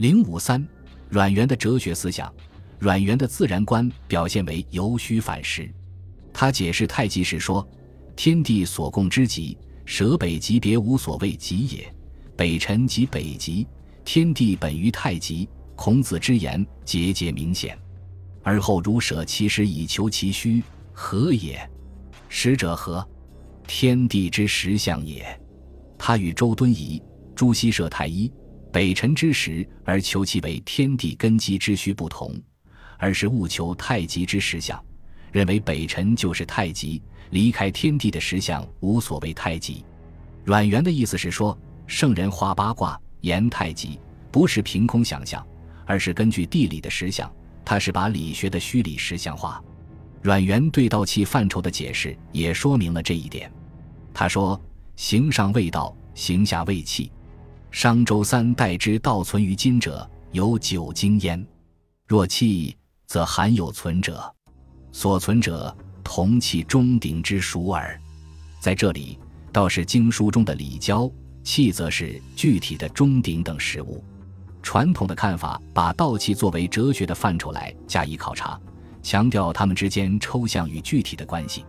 零五三，阮元的哲学思想，阮元的自然观表现为由虚反实。他解释太极时说：“天地所共之极，舍北极别无所谓极也。北辰即北极，天地本于太极。孔子之言节节明显。而后如舍其实以求其虚，何也？实者何？天地之实相也。他与周敦颐、朱熹舍太一。”北辰之实，而求其为天地根基之虚不同，而是务求太极之实相，认为北辰就是太极，离开天地的实相无所谓太极。阮元的意思是说，圣人画八卦、言太极，不是凭空想象，而是根据地理的实相，他是把理学的虚理实相化。阮元对道气范畴的解释也说明了这一点。他说：“形上未道，形下未气。”商周三代之道存于今者，有九经焉。若气，则含有存者，所存者同气中鼎之属耳。在这里，道是经书中的礼教，气则是具体的中鼎等实物。传统的看法把道气作为哲学的范畴来加以考察，强调它们之间抽象与具体的关系。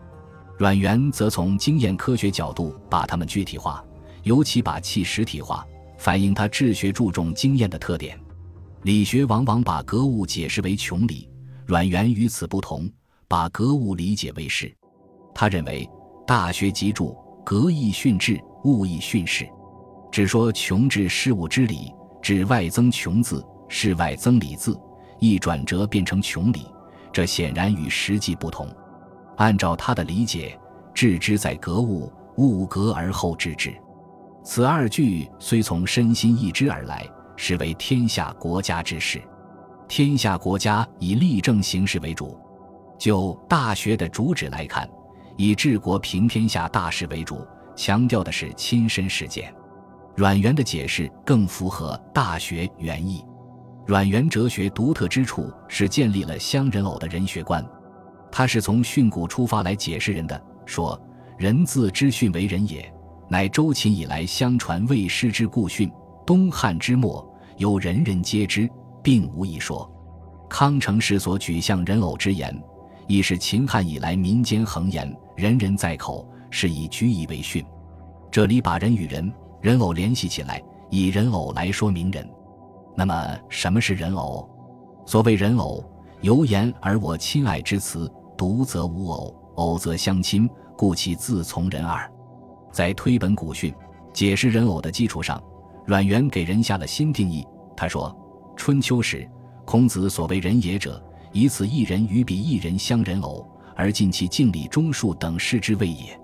阮元则从经验科学角度把它们具体化，尤其把气实体化。反映他治学注重经验的特点，理学往往把格物解释为穷理，阮元与此不同，把格物理解为事。他认为《大学》集注格义训治，物义训事，只说穷治事物之理，指外增穷字，事外增理字，一转折变成穷理，这显然与实际不同。按照他的理解，治之在格物，物格而后致之。此二句虽从身心意之而来，实为天下国家之事。天下国家以立政形式为主。就《大学》的主旨来看，以治国平天下大事为主，强调的是亲身实践。阮元的解释更符合《大学》原意。阮元哲学独特之处是建立了乡人偶的人学观，他是从训诂出发来解释人的，说人自知训为人也。乃周秦以来相传未失之故训，东汉之末有人人皆知，并无一说。康成时所举向人偶之言，亦是秦汉以来民间恒言，人人在口，是以举以为训。这里把人与人、人偶联系起来，以人偶来说明人。那么，什么是人偶？所谓人偶，由言而我亲爱之词，独则无偶，偶则相亲，故其自从人耳。在推本古训、解释人偶的基础上，阮元给人下了新定义。他说：“春秋时，孔子所谓人也者，以此一人与彼一人相人偶，而尽其敬礼忠恕等事之谓也。”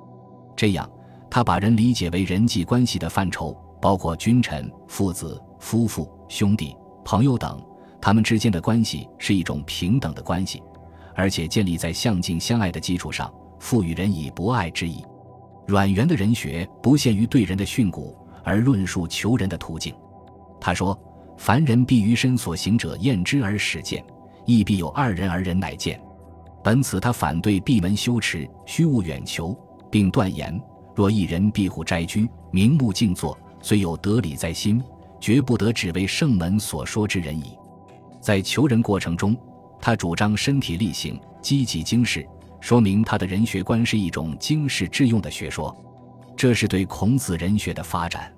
这样，他把人理解为人际关系的范畴，包括君臣、父子、夫妇、兄弟、朋友等，他们之间的关系是一种平等的关系，而且建立在相敬相爱的基础上，赋予人以博爱之意。阮元的人学不限于对人的训诂，而论述求人的途径。他说：“凡人必于身所行者验之而始见，亦必有二人而人乃见。”本此他反对闭门修持、虚无远求，并断言：若一人闭户斋居、明目静坐，虽有得理在心，绝不得只为圣门所说之人矣。在求人过程中，他主张身体力行，积极经世。说明他的人学观是一种经世致用的学说，这是对孔子人学的发展。